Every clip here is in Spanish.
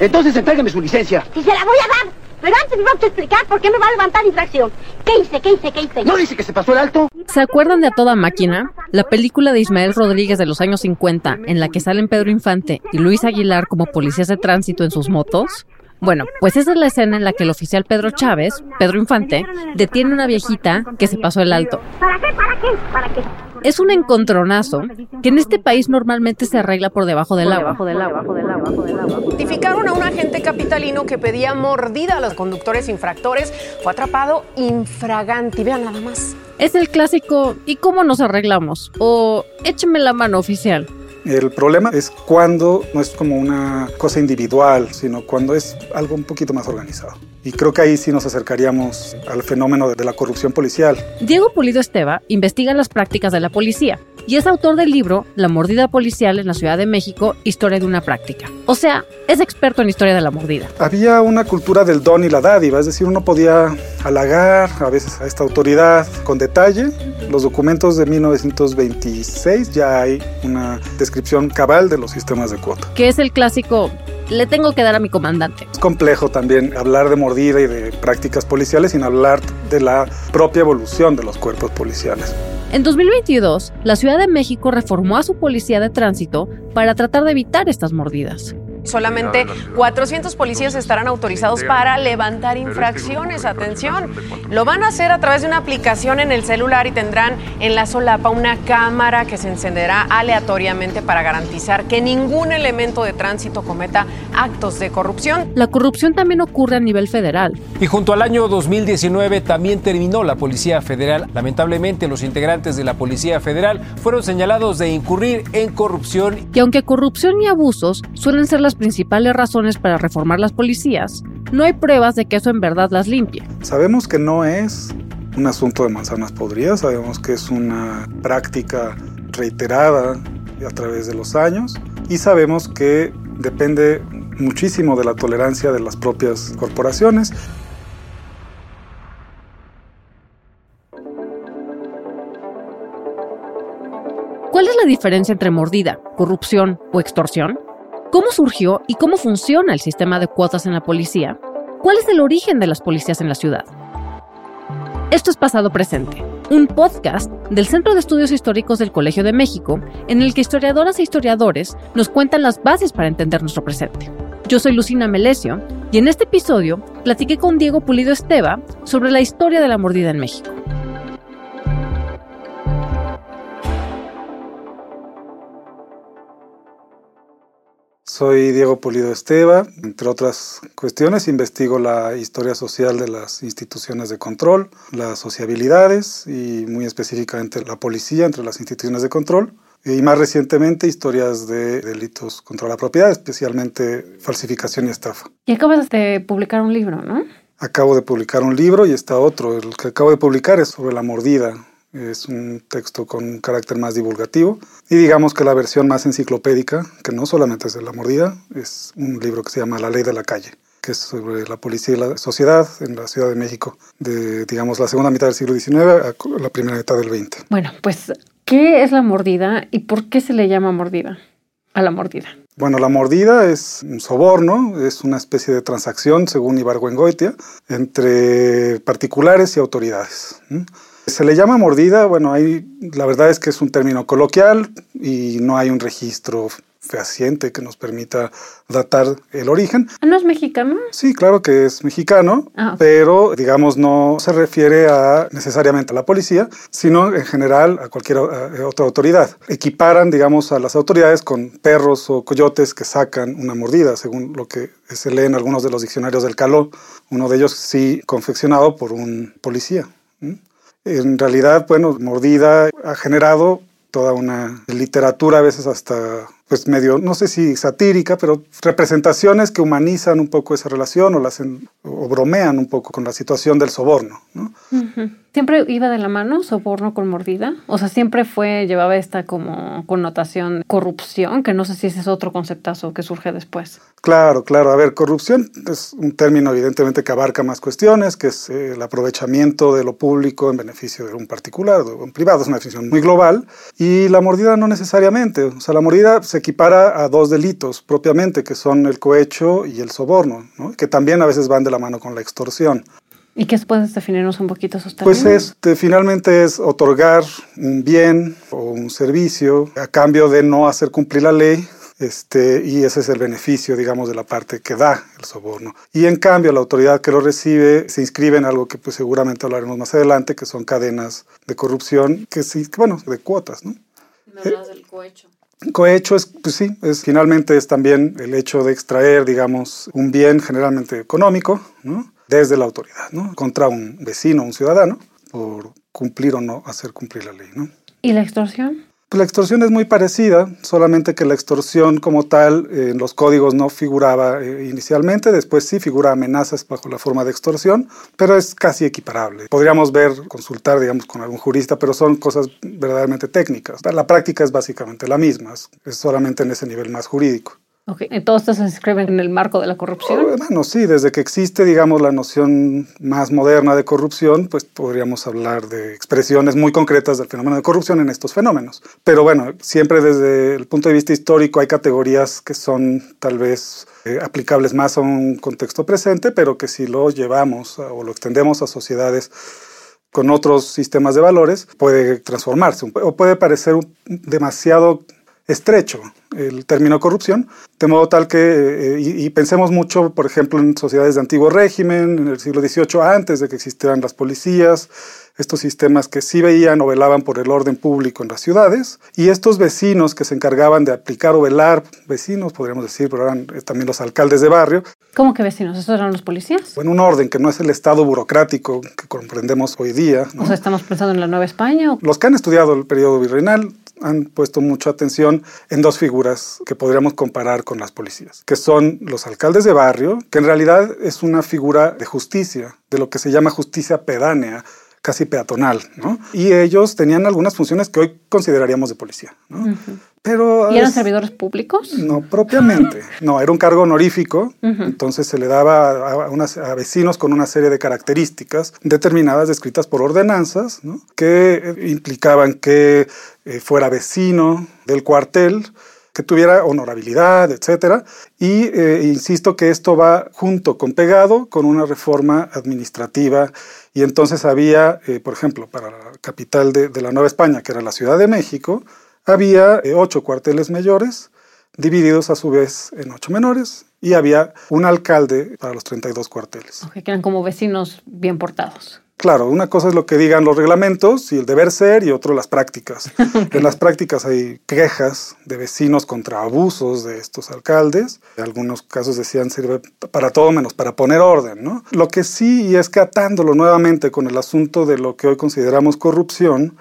Entonces entrégame su licencia. Si se la voy a dar. Pero antes me va a explicar por qué me va a levantar infracción. ¿Qué hice? ¿Qué hice? ¿Qué hice? ¿No dice que se pasó el alto? ¿Se acuerdan de A Toda Máquina? La película de Ismael Rodríguez de los años 50, en la que salen Pedro Infante y Luis Aguilar como policías de tránsito en sus motos. Bueno, pues esa es la escena en la que el oficial Pedro Chávez, Pedro Infante, detiene a una viejita que se pasó el alto. ¿Para qué? ¿Para qué? ¿Para qué? Es un encontronazo que en este país normalmente se arregla por debajo del agua. Identificaron a un agente capitalino que pedía mordida a los conductores infractores. Fue atrapado infraganti. Vean nada más. Es el clásico ¿y cómo nos arreglamos? O écheme la mano oficial. El problema es cuando no es como una cosa individual, sino cuando es algo un poquito más organizado. Y creo que ahí sí nos acercaríamos al fenómeno de la corrupción policial. Diego Pulido Esteva investiga las prácticas de la policía y es autor del libro La mordida policial en la Ciudad de México, Historia de una práctica. O sea, es experto en historia de la mordida. Había una cultura del don y la dádiva, es decir, uno podía halagar a veces a esta autoridad con detalle. Los documentos de 1926 ya hay una descripción cabal de los sistemas de cuota. Que es el clásico le tengo que dar a mi comandante. Es complejo también hablar de mordida y de prácticas policiales sin hablar de la propia evolución de los cuerpos policiales. En 2022, la Ciudad de México reformó a su policía de tránsito para tratar de evitar estas mordidas. Solamente 400 policías estarán autorizados para levantar infracciones. Atención, lo van a hacer a través de una aplicación en el celular y tendrán en la solapa una cámara que se encenderá aleatoriamente para garantizar que ningún elemento de tránsito cometa actos de corrupción. La corrupción también ocurre a nivel federal. Y junto al año 2019 también terminó la Policía Federal. Lamentablemente los integrantes de la Policía Federal fueron señalados de incurrir en corrupción. Y aunque corrupción y abusos suelen ser las principales razones para reformar las policías, no hay pruebas de que eso en verdad las limpie. Sabemos que no es un asunto de manzanas podridas, sabemos que es una práctica reiterada a través de los años y sabemos que depende muchísimo de la tolerancia de las propias corporaciones. ¿Cuál es la diferencia entre mordida, corrupción o extorsión? ¿Cómo surgió y cómo funciona el sistema de cuotas en la policía? ¿Cuál es el origen de las policías en la ciudad? Esto es Pasado Presente, un podcast del Centro de Estudios Históricos del Colegio de México, en el que historiadoras e historiadores nos cuentan las bases para entender nuestro presente. Yo soy Lucina Melesio y en este episodio platiqué con Diego Pulido Esteva sobre la historia de la mordida en México. Soy Diego Pulido Esteva, entre otras cuestiones investigo la historia social de las instituciones de control, las sociabilidades y muy específicamente la policía entre las instituciones de control y más recientemente historias de delitos contra la propiedad, especialmente falsificación y estafa. Y acabas de publicar un libro, ¿no? Acabo de publicar un libro y está otro. El que acabo de publicar es sobre la mordida, es un texto con un carácter más divulgativo y digamos que la versión más enciclopédica, que no solamente es de la mordida, es un libro que se llama La ley de la calle que es sobre la policía y la sociedad en la Ciudad de México, de, digamos, la segunda mitad del siglo XIX a la primera mitad del XX. Bueno, pues, ¿qué es la mordida y por qué se le llama mordida a la mordida? Bueno, la mordida es un soborno, es una especie de transacción, según Ibargüengoitia, entre particulares y autoridades. Se le llama mordida, bueno, hay, la verdad es que es un término coloquial y no hay un registro fehaciente que nos permita datar el origen. ¿No es mexicano? Sí, claro que es mexicano, ah. pero digamos no se refiere a necesariamente a la policía, sino en general a cualquier otra autoridad. Equiparan, digamos, a las autoridades con perros o coyotes que sacan una mordida, según lo que se lee en algunos de los diccionarios del caló, uno de ellos sí confeccionado por un policía. En realidad, bueno, mordida ha generado toda una literatura, a veces hasta pues medio, no sé si satírica, pero representaciones que humanizan un poco esa relación o, la hacen, o bromean un poco con la situación del soborno. ¿no? ¿Siempre iba de la mano soborno con mordida? O sea, siempre fue, llevaba esta como connotación corrupción, que no sé si ese es otro conceptazo que surge después. Claro, claro. A ver, corrupción es un término evidentemente que abarca más cuestiones, que es eh, el aprovechamiento de lo público en beneficio de un particular, de un privado, es una definición muy global. Y la mordida no necesariamente. O sea, la mordida se se equipara a dos delitos propiamente, que son el cohecho y el soborno, que también a veces van de la mano con la extorsión. ¿Y qué puedes definirnos un poquito esos términos? Pues es, finalmente es otorgar un bien o un servicio a cambio de no hacer cumplir la ley este, y ese es el beneficio, digamos, de la parte que da el soborno. Y en cambio, la autoridad que lo recibe se inscribe en algo que pues seguramente hablaremos más adelante, que son cadenas de corrupción, que sí, bueno, de cuotas, ¿no? Me hablas del cohecho. Cohecho es, pues sí, es, finalmente es también el hecho de extraer, digamos, un bien generalmente económico, ¿no? desde la autoridad, ¿no? Contra un vecino, un ciudadano, por cumplir o no hacer cumplir la ley, ¿no? ¿Y la extorsión? Pues la extorsión es muy parecida, solamente que la extorsión como tal eh, en los códigos no figuraba eh, inicialmente, después sí figura amenazas bajo la forma de extorsión, pero es casi equiparable. Podríamos ver, consultar, digamos, con algún jurista, pero son cosas verdaderamente técnicas. La práctica es básicamente la misma, es solamente en ese nivel más jurídico. Ok, ¿todos estos se inscriben en el marco de la corrupción? Oh, bueno, sí, desde que existe, digamos, la noción más moderna de corrupción, pues podríamos hablar de expresiones muy concretas del fenómeno de corrupción en estos fenómenos. Pero bueno, siempre desde el punto de vista histórico hay categorías que son tal vez eh, aplicables más a un contexto presente, pero que si lo llevamos o lo extendemos a sociedades con otros sistemas de valores, puede transformarse o puede parecer demasiado estrecho el término corrupción, de modo tal que, eh, y, pensemos mucho, por ejemplo, en sociedades de antiguo régimen, en el siglo XVIII, antes de que existieran las policías, estos sistemas que sí veían o velaban por el orden público en las ciudades, y estos vecinos que se encargaban de aplicar o velar, vecinos podríamos decir, pero eran eh, también los alcaldes de barrio. ¿Cómo que vecinos? ¿Estos eran los policías? En un orden que no es el Estado burocrático que comprendemos hoy día. O sea, estamos pensando en la Nueva España. Los que han estudiado el periodo virreinal han puesto mucha atención en dos figuras que podríamos comparar con las policías, que son los alcaldes de barrio, que en realidad es una figura de justicia, de lo que se llama justicia pedánea, casi peatonal, ¿no? Y ellos tenían algunas funciones que hoy consideraríamos de policía, ¿no? Pero ¿Y eran servidores públicos? No, propiamente. No, era un cargo honorífico, entonces se le daba a, a, vecinos con una serie de características determinadas descritas por ordenanzas, ¿no? que implicaban que eh, fuera vecino del cuartel, que tuviera honorabilidad, etcétera. Y eh, insisto que esto va junto con pegado con una reforma administrativa. Y entonces había, eh, por ejemplo, para la capital de, la Nueva España, que era la Ciudad de México, había eh, ocho cuarteles mayores, divididos a su vez en ocho menores, y había un alcalde para los 32 cuarteles. que eran como vecinos bien portados. Claro, una cosa es lo que digan los reglamentos y el deber ser y otro las prácticas. En las prácticas hay quejas de vecinos contra abusos de estos alcaldes. En algunos casos decían sirve para todo menos para poner orden, ¿no? Lo que sí, y es que atándolo nuevamente con el asunto de lo que hoy consideramos corrupción,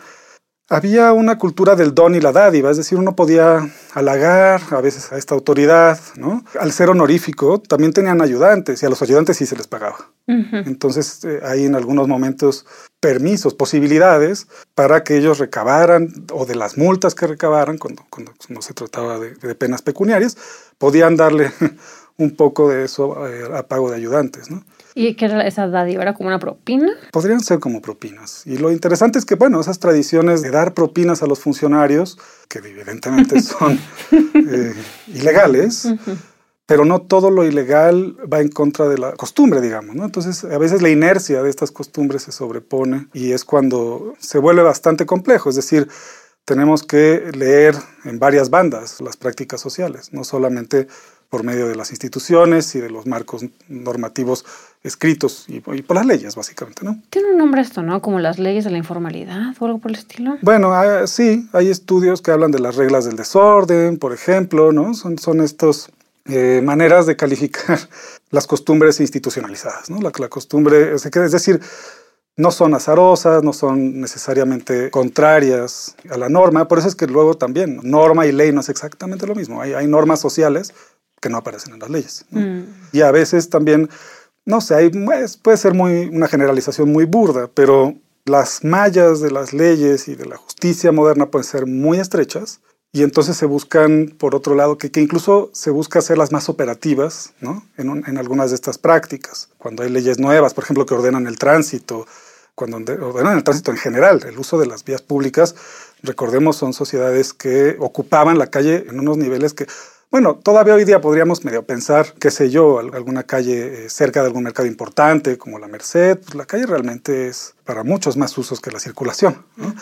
había una cultura del don y la dádiva, es decir, uno podía halagar a veces a esta autoridad, ¿no? Al ser honorífico también tenían ayudantes y a los ayudantes sí se les pagaba. Entonces eh, hay en algunos momentos permisos, posibilidades para que ellos recabaran o de las multas que recabaran cuando, cuando no se trataba de, penas pecuniarias, podían darle un poco de eso eh, a pago de ayudantes, ¿no? ¿Y qué era esa dádiva? ¿Era como una propina? Podrían ser como propinas. Y lo interesante es que, bueno, esas tradiciones de dar propinas a los funcionarios, que evidentemente son eh, ilegales, pero no todo lo ilegal va en contra de la costumbre, digamos, ¿no? Entonces, a veces la inercia de estas costumbres se sobrepone y es cuando se vuelve bastante complejo. Es decir, tenemos que leer en varias bandas las prácticas sociales, no solamente por medio de las instituciones y de los marcos normativos escritos y, por las leyes, básicamente, ¿no? Tiene un nombre esto, ¿no? Como las leyes de la informalidad o algo por el estilo. Bueno, ah, sí, hay estudios que hablan de las reglas del desorden, por ejemplo, ¿no? Son, son estas eh, maneras de calificar las costumbres institucionalizadas, ¿no? La, la costumbre, es decir, no son azarosas, no son necesariamente contrarias a la norma, por eso es que luego también norma y ley no es exactamente lo mismo, hay, hay normas sociales que no aparecen en las leyes. Mm. Y a veces también no sé, hay, pues, puede ser muy, una generalización muy burda, pero las mallas de las leyes y de la justicia moderna pueden ser muy estrechas y entonces se buscan, por otro lado, que, incluso se busca hacerlas más operativas ¿no? en, en, algunas de estas prácticas. Cuando hay leyes nuevas, por ejemplo, que ordenan el tránsito, cuando ordenan el tránsito en general, el uso de las vías públicas, recordemos, son sociedades que ocupaban la calle en unos niveles que bueno, todavía hoy día podríamos medio pensar, qué sé yo, alguna calle eh, cerca de algún mercado importante como la Merced, pues la calle realmente es para muchos más usos que la circulación, ¿no?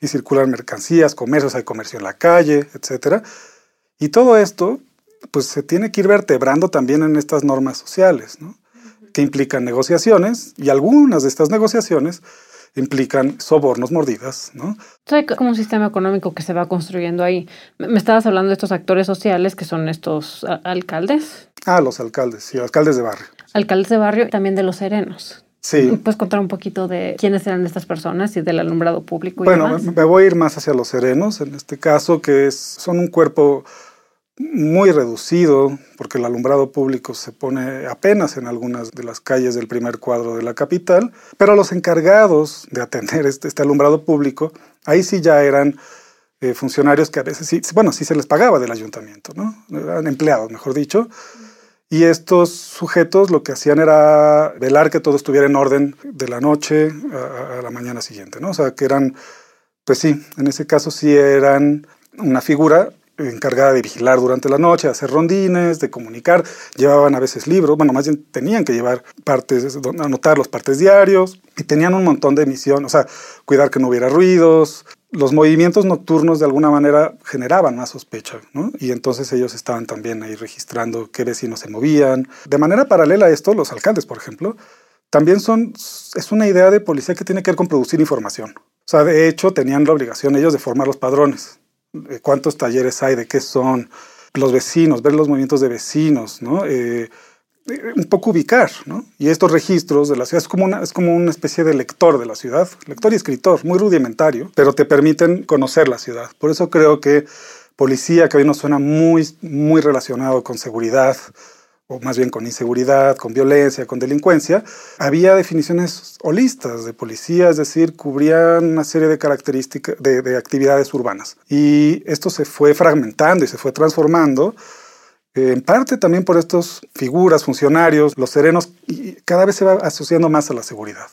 Y circulan mercancías, comercios, hay comercio en la calle, etcétera. Y todo esto, pues se tiene que ir vertebrando también en estas normas sociales, ¿no? Que implican negociaciones y algunas de estas negociaciones implican sobornos, mordidas, ¿no? Hay como un sistema económico que se va construyendo ahí. Me estabas hablando de estos actores sociales que son estos alcaldes. Ah, los alcaldes, sí, alcaldes de barrio. Alcaldes de barrio y también de los serenos. Sí. ¿Puedes contar un poquito de quiénes eran estas personas y del alumbrado público? Y bueno, me voy a ir más hacia los serenos, en este caso, que es, son un cuerpo muy reducido, porque el alumbrado público se pone apenas en algunas de las calles del primer cuadro de la capital, pero los encargados de atender este, este alumbrado público, ahí sí ya eran eh, funcionarios que a veces sí, bueno, sí se les pagaba del ayuntamiento, ¿no? Eran empleados, mejor dicho. Y estos sujetos lo que hacían era velar que todo estuviera en orden de la noche a, a la mañana siguiente, ¿no? O sea, que eran, pues sí, en ese caso sí eran una figura encargada de vigilar durante la noche, de hacer rondines, de comunicar. Llevaban a veces libros, bueno, más bien tenían que llevar partes, anotar los partes diarios y tenían un montón de misión, o sea, cuidar que no hubiera ruidos. Los movimientos nocturnos de alguna manera generaban más sospecha, ¿no? Y entonces ellos estaban también ahí registrando qué vecinos se movían. De manera paralela a esto, los alcaldes, por ejemplo, también son, es una idea de policía que tiene que ver con producir información. O sea, de hecho, tenían la obligación ellos de formar los padrones cuántos talleres hay, de qué son, los vecinos, ver los movimientos de vecinos, ¿no? Eh, eh, un poco ubicar, ¿no? Y estos registros de la ciudad es como, una, es como una especie de lector de la ciudad, lector y escritor, muy rudimentario, pero te permiten conocer la ciudad. Por eso creo que policía, que hoy nos suena muy, muy relacionado con seguridad, o más bien con inseguridad, con violencia, con delincuencia, había definiciones holistas de policía, es decir, cubrían una serie de características, de, de actividades urbanas. Y esto se fue fragmentando y se fue transformando en parte también por estas figuras, funcionarios, los serenos, y cada vez se va asociando más a la seguridad.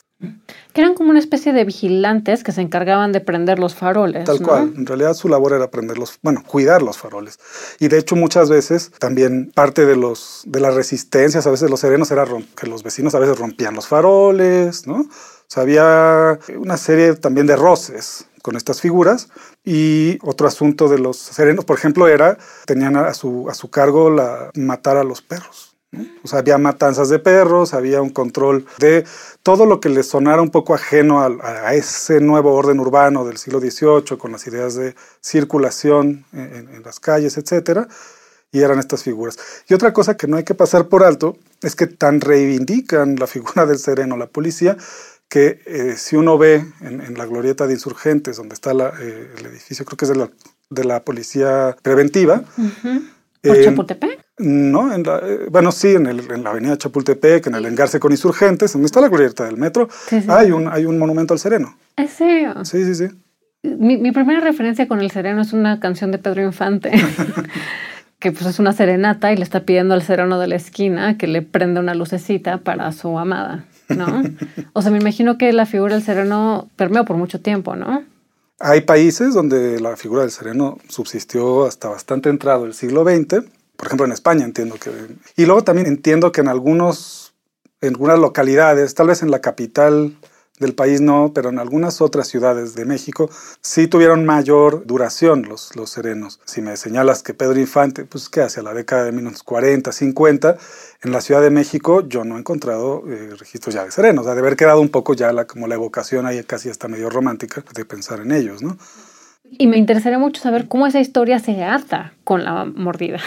Que eran como una especie de vigilantes que se encargaban de prender los faroles. Tal cual, en realidad su labor era prender los, bueno, cuidar los faroles. Y de hecho muchas veces también parte de, los, de las resistencias, a veces los serenos, era que los vecinos a veces rompían los faroles, ¿no? O sea, había una serie también de roces con estas figuras. Y otro asunto de los serenos, por ejemplo, era, tenían a su, a su cargo la, matar a los perros. O sea, había matanzas de perros, había un control de todo lo que les sonara un poco ajeno a, ese nuevo orden urbano del siglo XVIII, con las ideas de circulación en, en las calles, etcétera y eran estas figuras. Y otra cosa que no hay que pasar por alto es que tan reivindican la figura del sereno, la policía, que eh, si uno ve en, la glorieta de insurgentes, donde está eh, el edificio, creo que es de la, de la policía preventiva. ¿Por Chapultepec? No, en la, eh, bueno, sí, en, el, en, la avenida Chapultepec, en el engarce con insurgentes, donde está la glorieta del metro, Hay, un, hay un monumento al sereno. Sí, sí, sí. Mi, mi primera referencia con el sereno es una canción de Pedro Infante. que pues es una serenata y le está pidiendo al sereno de la esquina que le prenda una lucecita para su amada. ¿No? O sea, me imagino que la figura del sereno permeó por mucho tiempo, ¿no? Hay países donde la figura del sereno subsistió hasta bastante entrado el siglo XX. Por ejemplo, en España entiendo que... Y luego también entiendo que en algunos, en algunas localidades, tal vez en la capital del país no, pero en algunas otras ciudades de México sí tuvieron mayor duración los, los serenos. Si me señalas que Pedro Infante, pues ¿qué hace? A la década de 1940, 50, en la Ciudad de México yo no he encontrado eh, registros ya de serenos, o sea, de haber quedado un poco ya la, como la evocación ahí casi hasta medio romántica de pensar en ellos, ¿no? Y me interesaría mucho saber cómo esa historia se ata con la mordida.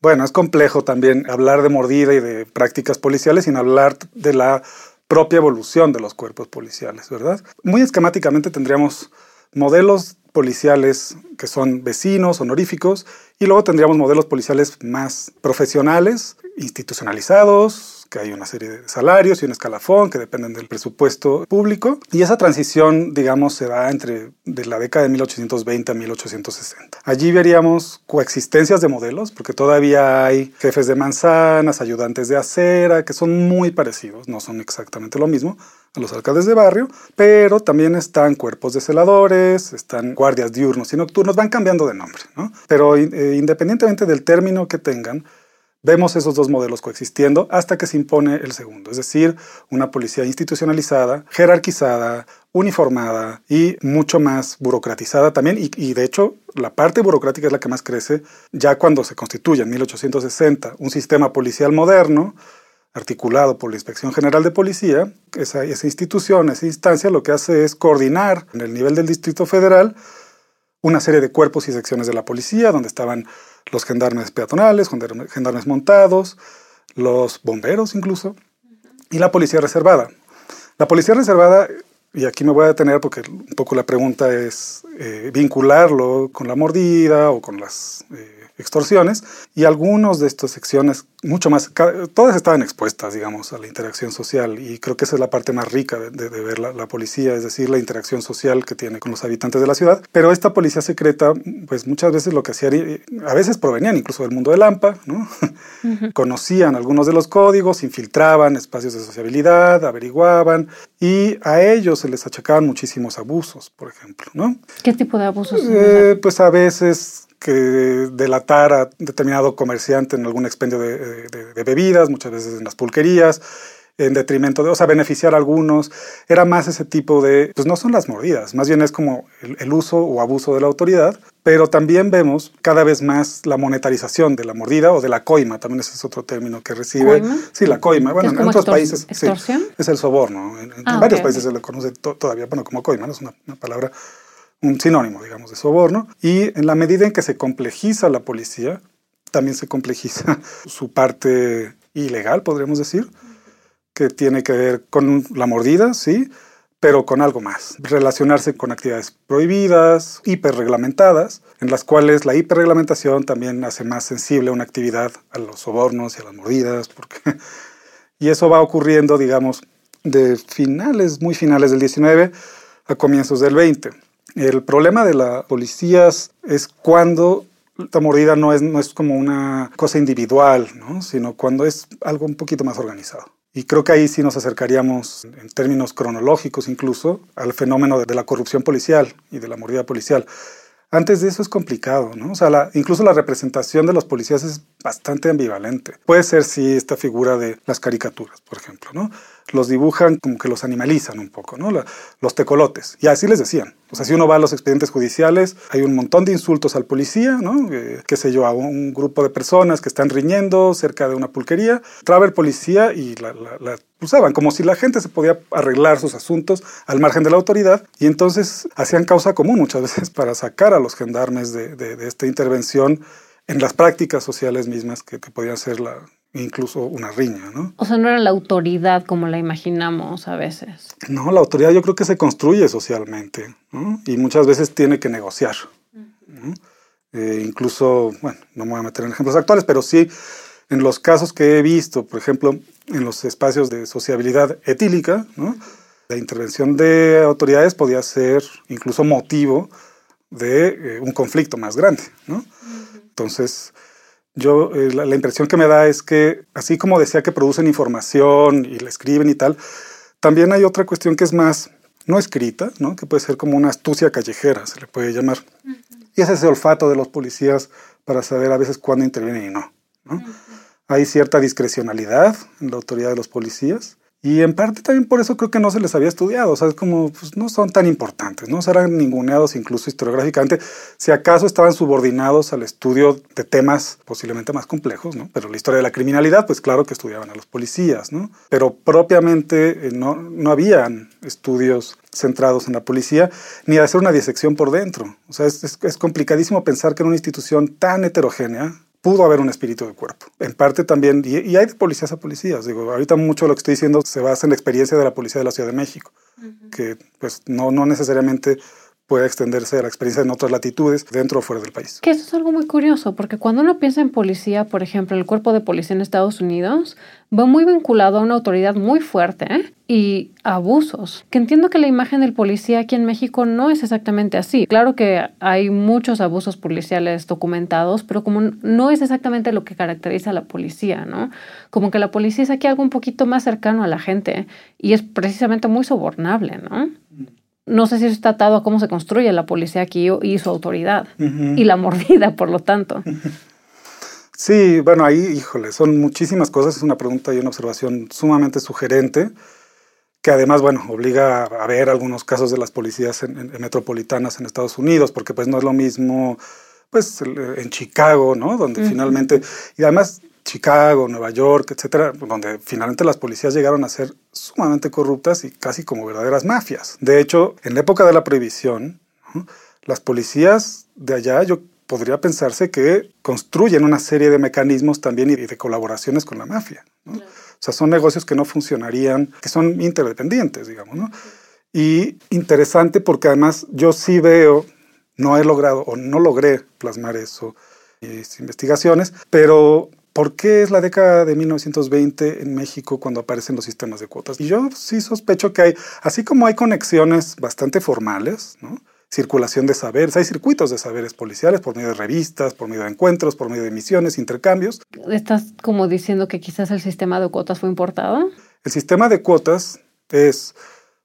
Bueno, es complejo también hablar de mordida y de prácticas policiales sin hablar de la propia evolución de los cuerpos policiales, ¿verdad? Muy esquemáticamente tendríamos modelos policiales que son vecinos, honoríficos, y luego tendríamos modelos policiales más profesionales institucionalizados, que hay una serie de salarios y un escalafón que dependen del presupuesto público. Y esa transición, digamos, se da entre de la década de 1820 a 1860. Allí veríamos coexistencias de modelos, porque todavía hay jefes de manzanas, ayudantes de acera, que son muy parecidos, no son exactamente lo mismo a los alcaldes de barrio, pero también están cuerpos de celadores, están guardias diurnos y nocturnos, van cambiando de nombre, ¿no? Pero eh, independientemente del término que tengan, Vemos esos dos modelos coexistiendo hasta que se impone el segundo, es decir, una policía institucionalizada, jerarquizada, uniformada y mucho más burocratizada también. Y, de hecho, la parte burocrática es la que más crece ya cuando se constituye en 1860 un sistema policial moderno articulado por la Inspección General de Policía. Esa, esa institución, esa instancia, lo que hace es coordinar en el nivel del Distrito Federal una serie de cuerpos y secciones de la policía, donde estaban los gendarmes peatonales, gendarmes montados, los bomberos incluso, y la policía reservada. La policía reservada, y aquí me voy a detener porque un poco la pregunta es eh, vincularlo con la mordida o con las... Eh, extorsiones y algunos de estas secciones, mucho más, todas estaban expuestas, digamos, a la interacción social y creo que esa es la parte más rica de, ver la, policía, es decir, la interacción social que tiene con los habitantes de la ciudad. Pero esta policía secreta, pues muchas veces lo que hacía, a veces provenían incluso del mundo del AMPA, ¿no? conocían algunos de los códigos, infiltraban espacios de sociabilidad, averiguaban y a ellos se les achacaban muchísimos abusos, por ejemplo, ¿no? ¿Qué tipo de abusos? Eh, pues a veces que delatar a determinado comerciante en algún expendio de, bebidas, muchas veces en las pulquerías, en detrimento de, o sea, beneficiar a algunos. Era más ese tipo de, pues no son las mordidas, más bien es como el, uso o abuso de la autoridad, pero también vemos cada vez más la monetarización de la mordida o de la coima, también ese es otro término que recibe. ¿Coima? Sí, la coima. Bueno, en otros países es el soborno. En, ah, varios países se le conoce todavía, bueno, como coima, ¿no? es una palabra un sinónimo, digamos, de soborno. Y en la medida en que se complejiza la policía, también se complejiza su parte ilegal, podríamos decir, que tiene que ver con la mordida, sí, pero con algo más. Relacionarse con actividades prohibidas, hiperreglamentadas, en las cuales la hiperreglamentación también hace más sensible una actividad a los sobornos y a las mordidas, porque... y eso va ocurriendo, digamos, de finales, muy finales del 19 a comienzos del 20. El problema de las policías es cuando la mordida no es, no es como una cosa individual, ¿no? sino cuando es algo un poquito más organizado. Y creo que ahí sí nos acercaríamos, en términos cronológicos incluso, al fenómeno de la corrupción policial y de la mordida policial. Antes de eso es complicado, ¿no? O sea, incluso la representación de los policías es bastante ambivalente. Puede ser, sí, esta figura de las caricaturas, por ejemplo, ¿no? Los dibujan como que los animalizan un poco, ¿no? los tecolotes. Y así les decían. O sea, si uno va a los expedientes judiciales, hay un montón de insultos al policía, ¿no? Eh, qué sé yo, a un grupo de personas que están riñendo cerca de una pulquería. Traba el policía y la, usaban, como si la gente se podía arreglar sus asuntos al margen de la autoridad. Y entonces hacían causa común muchas veces para sacar a los gendarmes de, de, esta intervención en las prácticas sociales mismas que, que podían ser la, incluso una riña, ¿no? O sea, no era la autoridad como la imaginamos a veces. No, la autoridad yo creo que se construye socialmente ¿no? y muchas veces tiene que negociar. Eh, incluso, bueno, no me voy a meter en ejemplos actuales, pero sí en los casos que he visto, por ejemplo, en los espacios de sociabilidad etílica, ¿no? la intervención de autoridades podía ser incluso motivo de eh, un conflicto más grande. ¿no? Entonces, yo eh, la, impresión que me da es que, así como decía que producen información y la escriben y tal, también hay otra cuestión que es más no escrita, ¿no? que puede ser como una astucia callejera, se le puede llamar. Y es ese olfato de los policías para saber a veces cuándo intervienen y no. ¿no? Hay cierta discrecionalidad en la autoridad de los policías y en parte también por eso creo que no se les había estudiado, o sea, es como, pues no son tan importantes, no serán ninguneados incluso historiográficamente, si acaso estaban subordinados al estudio de temas posiblemente más complejos, ¿no? Pero la historia de la criminalidad, pues claro que estudiaban a los policías, ¿no? Pero propiamente eh, no, no habían estudios centrados en la policía, ni de hacer una disección por dentro. O sea, es, es, es complicadísimo pensar que en una institución tan heterogénea, pudo haber un espíritu de cuerpo. En parte también, y, hay de policías a policías, digo, ahorita mucho de lo que estoy diciendo se basa en la experiencia de la policía de la Ciudad de México, que pues no, no necesariamente pueda extenderse a la experiencia en otras latitudes, dentro o fuera del país. Que eso es algo muy curioso, porque cuando uno piensa en policía, por ejemplo, el cuerpo de policía en Estados Unidos va muy vinculado a una autoridad muy fuerte ¿eh? y abusos. Que entiendo que la imagen del policía aquí en México no es exactamente así. Claro que hay muchos abusos policiales documentados, pero como no es exactamente lo que caracteriza a la policía, ¿no? Como que la policía es aquí algo un poquito más cercano a la gente y es precisamente muy sobornable, ¿no? No sé si eso está atado a cómo se construye la policía aquí y su autoridad y la mordida, por lo tanto. Sí, bueno, ahí, híjole, son muchísimas cosas. Es una pregunta y una observación sumamente sugerente que además, bueno, obliga a ver algunos casos de las policías metropolitanas en Estados Unidos, porque pues no es lo mismo, pues, en Chicago, ¿no? Donde finalmente, y además Chicago, Nueva York, etcétera, donde finalmente las policías llegaron a ser sumamente corruptas y casi como verdaderas mafias. De hecho, en la época de la prohibición, las policías de allá, yo podría pensarse que construyen una serie de mecanismos también y de colaboraciones con la mafia. O sea, son negocios que no funcionarían, que son interdependientes, digamos. ¿no? Y interesante porque además yo sí veo, no he logrado o no logré plasmar eso en mis investigaciones, pero ¿Por qué es la década de 1920 en México cuando aparecen los sistemas de cuotas? Y yo sí sospecho que hay, así como hay conexiones bastante formales, ¿no? circulación de saberes, hay circuitos de saberes policiales por medio de revistas, por medio de encuentros, por medio de misiones, intercambios. ¿Estás como diciendo que quizás el sistema de cuotas fue importado? El sistema de cuotas es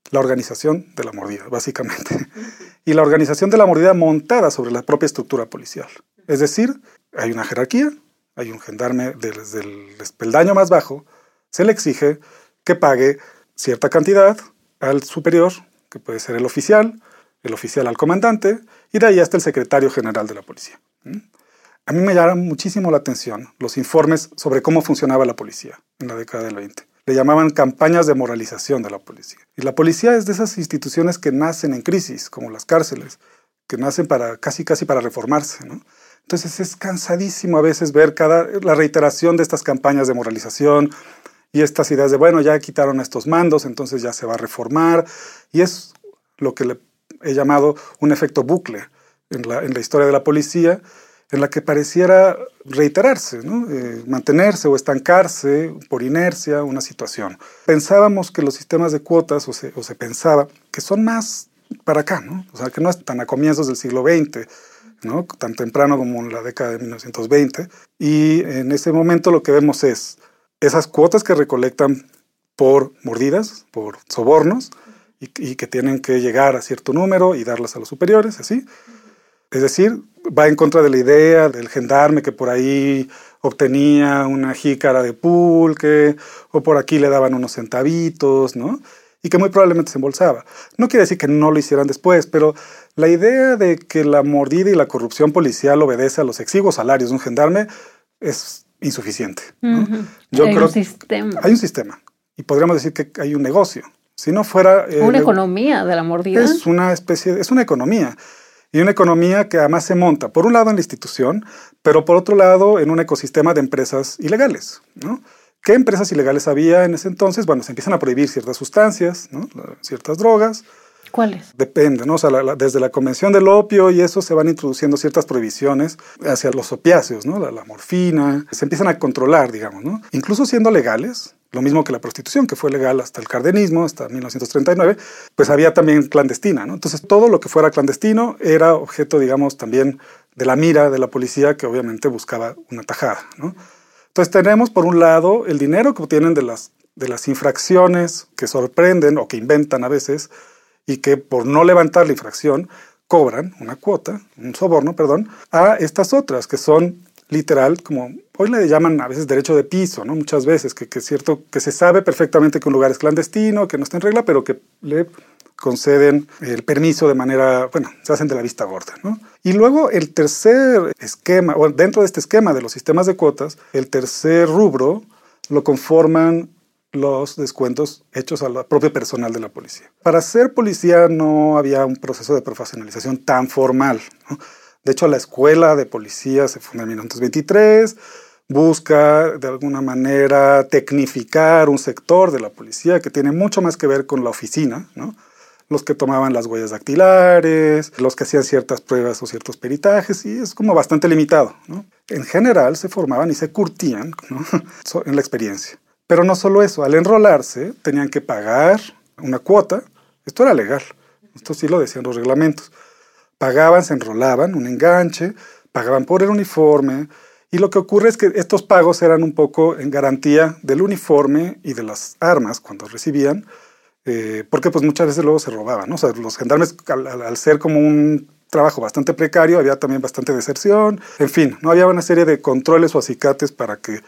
la organización de la mordida, básicamente. Y la organización de la mordida montada sobre la propia estructura policial. Es decir, hay una jerarquía, hay un gendarme desde el espeldaño más bajo, se le exige que pague cierta cantidad al superior, que puede ser el oficial, el oficial al comandante, y de ahí hasta el secretario general de la policía. A mí me llaman muchísimo la atención los informes sobre cómo funcionaba la policía en la década del 20. Le llamaban campañas de moralización de la policía. Y la policía es de esas instituciones que nacen en crisis, como las cárceles, que nacen para casi casi para reformarse, ¿no? Entonces es cansadísimo a veces ver cada, la reiteración de estas campañas de moralización y estas ideas de, bueno, ya quitaron estos mandos, entonces ya se va a reformar. Y es lo que le he llamado un efecto bucle en la, en la historia de la policía, en la que pareciera reiterarse. Eh, mantenerse o estancarse por inercia una situación. Pensábamos que los sistemas de cuotas, o se, o se pensaba, que son más para acá, ¿no? o sea, que no están a comienzos del siglo XX, tan temprano como en la década de 1920. Y en ese momento lo que vemos es esas cuotas que recolectan por mordidas, por sobornos, y, que tienen que llegar a cierto número y darlas a los superiores, así. Es decir, va en contra de la idea del gendarme que por ahí obtenía una jícara de pulque, o por aquí le daban unos centavitos, ¿no? y que muy probablemente se embolsaba. No quiere decir que no lo hicieran después, pero la idea de que la mordida y la corrupción policial obedece a los exiguos salarios de un gendarme es insuficiente. Yo hay un sistema. Hay un sistema. Y podríamos decir que hay un negocio. Si no fuera... Eh, una economía de la mordida. Es una especie, es una economía. Y una economía que además se monta, por un lado en la institución, pero por otro lado en un ecosistema de empresas ilegales. ¿no? ¿Qué empresas ilegales había en ese entonces? Bueno, se empiezan a prohibir ciertas sustancias, ¿no? ciertas drogas. ¿Cuáles? Depende, ¿no? O sea, desde la Convención del Opio y eso se van introduciendo ciertas prohibiciones hacia los opiáceos, ¿no? La, morfina, se empiezan a controlar, digamos, ¿no? Incluso siendo legales, lo mismo que la prostitución, que fue legal hasta el cardenismo, hasta 1939, pues había también clandestina, ¿no? Entonces todo lo que fuera clandestino era objeto, digamos, también de la mira de la policía que obviamente buscaba una tajada, ¿no? Entonces tenemos por un lado el dinero que obtienen de las, infracciones que sorprenden o que inventan a veces y que por no levantar la infracción cobran una cuota, un soborno, perdón, a estas otras que son literal, como hoy le llaman a veces derecho de piso, ¿no? Muchas veces, que, que es cierto que se sabe perfectamente que un lugar es clandestino, que no está en regla, pero que le conceden el permiso de manera, bueno, se hacen de la vista gorda, ¿no? Y luego el tercer esquema, o dentro de este esquema de los sistemas de cuotas, el tercer rubro lo conforman los descuentos hechos al propio personal de la policía. Para ser policía no había un proceso de profesionalización tan formal. De hecho, la escuela de policía se funda en 1923, busca de alguna manera tecnificar un sector de la policía que tiene mucho más que ver con la oficina, los que tomaban las huellas dactilares, los que hacían ciertas pruebas o ciertos peritajes, y es como bastante limitado. En general se formaban y se curtían en la experiencia. Pero no solo eso, al enrolarse tenían que pagar una cuota, esto era legal, esto sí lo decían los reglamentos. Pagaban, se enrolaban, un enganche, pagaban por el uniforme, y lo que ocurre es que estos pagos eran un poco en garantía del uniforme y de las armas cuando recibían, eh, porque pues muchas veces luego se robaban. O sea, los gendarmes al, ser como un trabajo bastante precario, había también bastante deserción, en fin, no había una serie de controles o acicates para que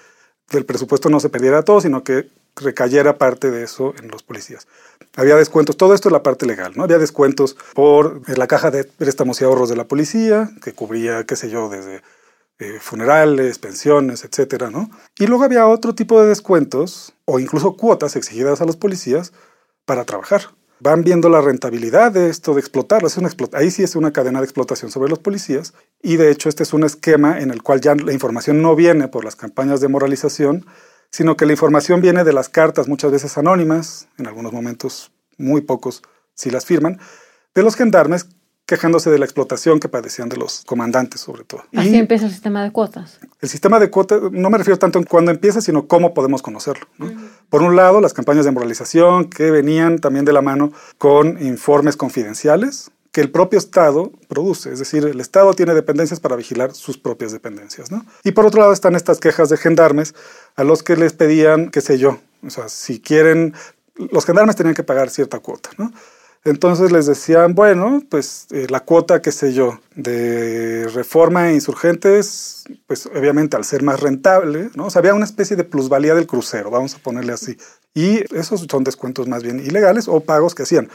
el presupuesto no se perdiera todo, sino que recayera parte de eso en los policías. Había descuentos, todo esto es la parte legal, ¿no? Había descuentos por la caja de préstamos y ahorros de la policía, que cubría, qué sé yo, desde eh, funerales, pensiones, etcétera, ¿no? Y luego había otro tipo de descuentos o incluso cuotas exigidas a los policías para trabajar. Van viendo la rentabilidad de esto, de explotarlo. Ahí sí es una cadena de explotación sobre los policías. Y de hecho este es un esquema en el cual ya la información no viene por las campañas de moralización, sino que la información viene de las cartas, muchas veces anónimas, en algunos momentos muy pocos si las firman, de los gendarmes quejándose de la explotación que padecían de los comandantes, sobre todo. Así empieza el sistema de cuotas. El sistema de cuotas, no me refiero tanto en cuándo empieza, sino cómo podemos conocerlo. Por un lado, las campañas de moralización que venían también de la mano con informes confidenciales que el propio Estado produce, es decir, el Estado tiene dependencias para vigilar sus propias dependencias. ¿no? Y por otro lado están estas quejas de gendarmes a los que les pedían, qué sé yo, o sea, si quieren, los gendarmes tenían que pagar cierta cuota, ¿no? Entonces les decían, bueno, pues eh, la cuota, qué sé yo, de reforma e insurgentes, pues obviamente al ser más rentable, ¿no? O sea, había una especie de plusvalía del crucero, vamos a ponerle así. Y esos son descuentos más bien ilegales o pagos que hacían.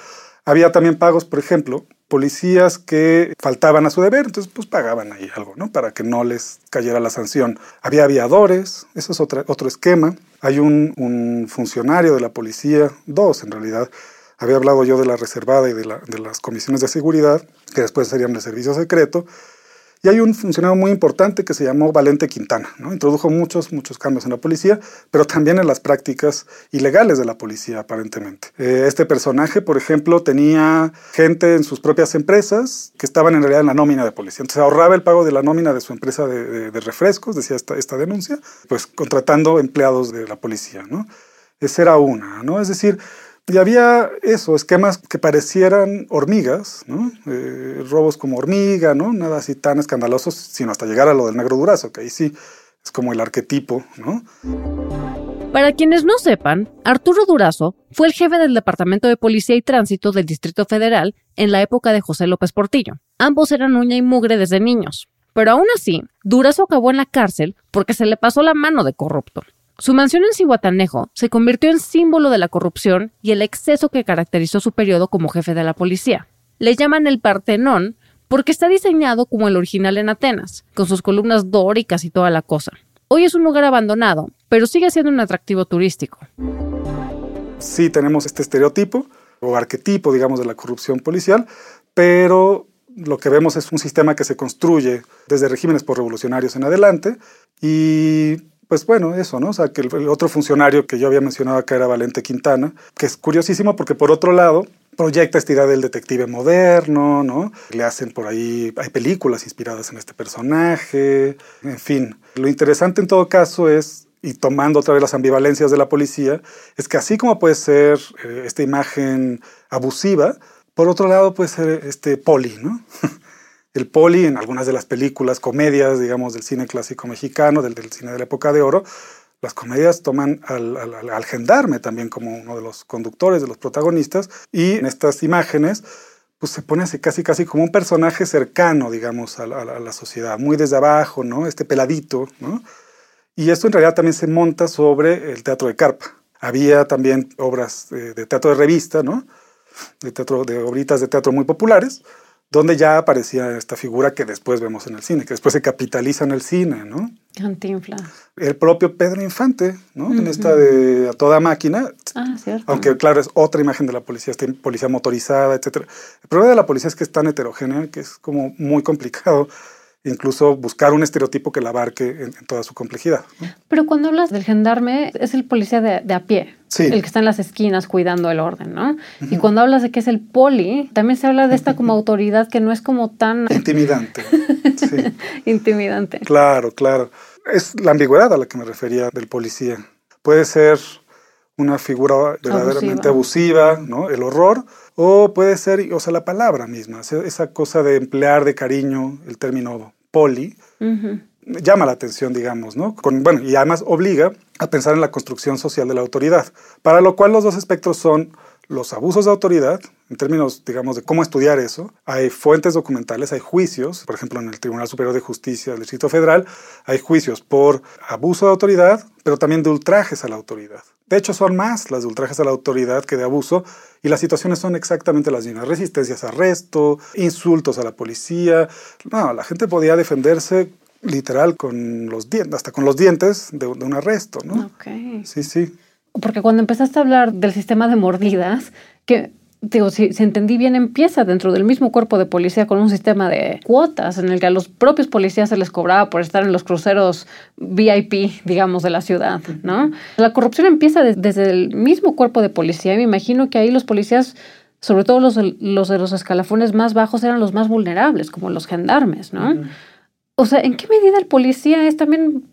Había también pagos, por ejemplo, policías que faltaban a su deber, entonces pues pagaban ahí algo, ¿no? Para que no les cayera la sanción. Había aviadores, eso es otro esquema. Hay un funcionario de la policía, dos en realidad, había hablado yo de la reservada y de, las comisiones de seguridad, que después serían de servicio secreto. Y hay un funcionario muy importante que se llamó Valente Quintana, ¿no? Introdujo muchos, muchos cambios en la policía, pero también en las prácticas ilegales de la policía, aparentemente. Eh, este personaje, por ejemplo, tenía gente en sus propias empresas que estaban en realidad en la nómina de policía. Entonces ahorraba el pago de la nómina de su empresa de, de refrescos, decía esta, esta denuncia, pues contratando empleados de la policía, ¿no? Esa era una, ¿no? Es decir, y había eso, esquemas que parecieran hormigas, ¿no? Eh, robos como hormiga, ¿no? Nada así tan escandalosos, sino hasta llegar a lo del negro durazo, que ahí sí es como el arquetipo, ¿no? Para quienes no sepan, Arturo Durazo fue el jefe del Departamento de Policía y Tránsito del Distrito Federal en la época de José López Portillo. Ambos eran uña y mugre desde niños. Pero aún así, Durazo acabó en la cárcel porque se le pasó la mano de corrupto. Su mansión en Cihuatanejo se convirtió en símbolo de la corrupción y el exceso que caracterizó su periodo como jefe de la policía. Le llaman el Partenón porque está diseñado como el original en Atenas, con sus columnas dóricas y toda la cosa. Hoy es un lugar abandonado, pero sigue siendo un atractivo turístico. Sí, tenemos este estereotipo o arquetipo, digamos, de la corrupción policial, pero lo que vemos es un sistema que se construye desde regímenes por revolucionarios en adelante y pues bueno, eso, ¿no? O sea, que el, otro funcionario que yo había mencionado acá era Valente Quintana, que es curiosísimo porque por otro lado proyecta esta idea del detective moderno, ¿no? Le hacen por ahí, hay películas inspiradas en este personaje, en fin. Lo interesante en todo caso es y tomando otra vez las ambivalencias de la policía, es que así como puede ser eh, esta imagen abusiva, por otro lado puede ser este poli, ¿no? el poli en algunas de las películas, comedias, digamos, del cine clásico mexicano, del, cine de la época de oro, las comedias toman al, gendarme también como uno de los conductores, de los protagonistas, y en estas imágenes pues se pone así casi casi como un personaje cercano, digamos, a, la sociedad, muy desde abajo, ¿no? Este peladito, ¿no? Y esto en realidad también se monta sobre el teatro de carpa. Había también obras de, de teatro de revista, ¿no? De teatro, de obritas de teatro muy populares, donde ya aparecía esta figura que después vemos en el cine, que después se capitaliza en el cine, ¿no? Cantinflas. El propio Pedro Infante, ¿no? En esta de A Toda Máquina. Ah, cierto. Aunque, claro, es otra imagen de la policía, esta policía motorizada, etc. El problema de la policía es que es tan heterogénea que es como muy complicado incluso buscar un estereotipo que la abarque en, toda su complejidad. Pero cuando hablas del gendarme, es el policía de, a pie, el que está en las esquinas cuidando el orden, ¿no? Y cuando hablas de que es el poli, también se habla de esta como autoridad que no es como tan... Intimidante. sí. Intimidante. Claro, claro. Es la ambigüedad a la que me refería del policía. Puede ser una figura verdaderamente abusiva, ¿no? El horror, o puede ser, o sea, la palabra misma, esa cosa de emplear de cariño el término poli, llama la atención, digamos, ¿no? Con, bueno, y además obliga a pensar en la construcción social de la autoridad, para lo cual los dos espectros son los abusos de autoridad, en términos, digamos, de cómo estudiar eso. Hay fuentes documentales, hay juicios, por ejemplo, en el Tribunal Superior de Justicia del Distrito Federal, hay juicios por abuso de autoridad, pero también de ultrajes a la autoridad. De hecho, son más las de ultrajes a la autoridad que de abuso, y las situaciones son exactamente las mismas. Resistencias a arresto, insultos a la policía. No, la gente podía defenderse literal con los dientes, hasta con los dientes de, un arresto, ¿no? Sí, sí. Porque cuando empezaste a hablar del sistema de mordidas, que digo, si, entendí bien, empieza dentro del mismo cuerpo de policía con un sistema de cuotas en el que a los propios policías se les cobraba por estar en los cruceros VIP, digamos, de la ciudad, ¿no? La corrupción empieza desde el mismo cuerpo de policía y me imagino que ahí los policías, sobre todo los, los de los escalafones más bajos, eran los más vulnerables, como los gendarmes, ¿no? O sea, ¿en qué medida el policía es también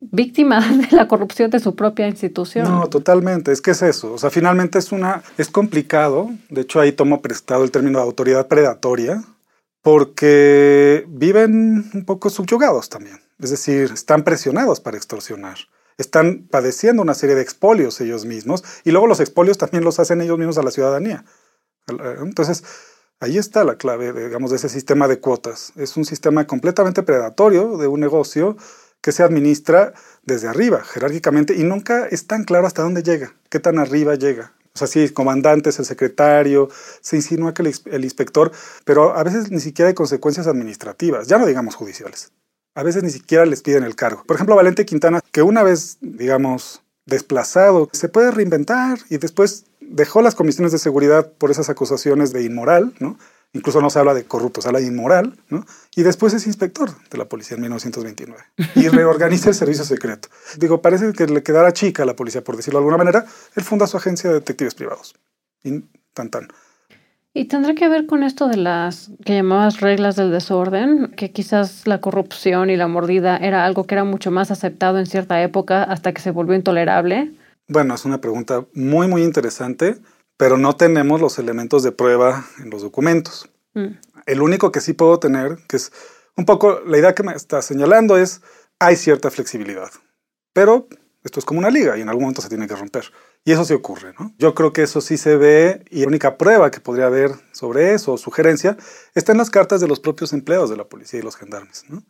víctima de la corrupción de su propia institución. No, totalmente. Es que es eso. O sea, finalmente es una, es complicado. De hecho, ahí tomo prestado el término de autoridad predatoria, porque viven un poco subyugados también. Es decir, están presionados para extorsionar. Están padeciendo una serie de expolios ellos mismos y luego los expolios también los hacen ellos mismos a la ciudadanía. Entonces, ahí está la clave, digamos, de ese sistema de cuotas. Es un sistema completamente predatorio de un negocio que se administra desde arriba, jerárquicamente, y nunca es tan claro hasta dónde llega, qué tan arriba llega. O sea, sí, el comandante es el secretario, se insinúa que el, inspector, pero a veces ni siquiera hay consecuencias administrativas, ya no digamos judiciales. A veces ni siquiera les piden el cargo. Por ejemplo, Valente Quintana, que una vez, digamos, desplazado, se puede reinventar y después dejó las comisiones de seguridad por esas acusaciones de inmoral, ¿no? Incluso no se habla de corrupto, se habla de inmoral, ¿no? Y después es inspector de la policía en 1929 y reorganiza el servicio secreto. Digo, parece que le quedara chica a la policía, por decirlo de alguna manera. Él funda su agencia de detectives privados. Y tan tan. ¿Y tendrá que ver con esto de las que llamabas reglas del desorden? Que quizás la corrupción y la mordida era algo que era mucho más aceptado en cierta época hasta que se volvió intolerable. Bueno, es una pregunta muy, muy interesante pero no tenemos los elementos de prueba en los documentos. Mm. El único que sí puedo tener, que es un poco la idea que me está señalando, es hay cierta flexibilidad, pero esto es como una liga y en algún momento se tiene que romper. Y eso sí ocurre, ¿no? Yo creo que eso sí se ve y la única prueba que podría haber sobre eso o sugerencia está en las cartas de los propios empleados de la policía y los gendarmes, ¿no?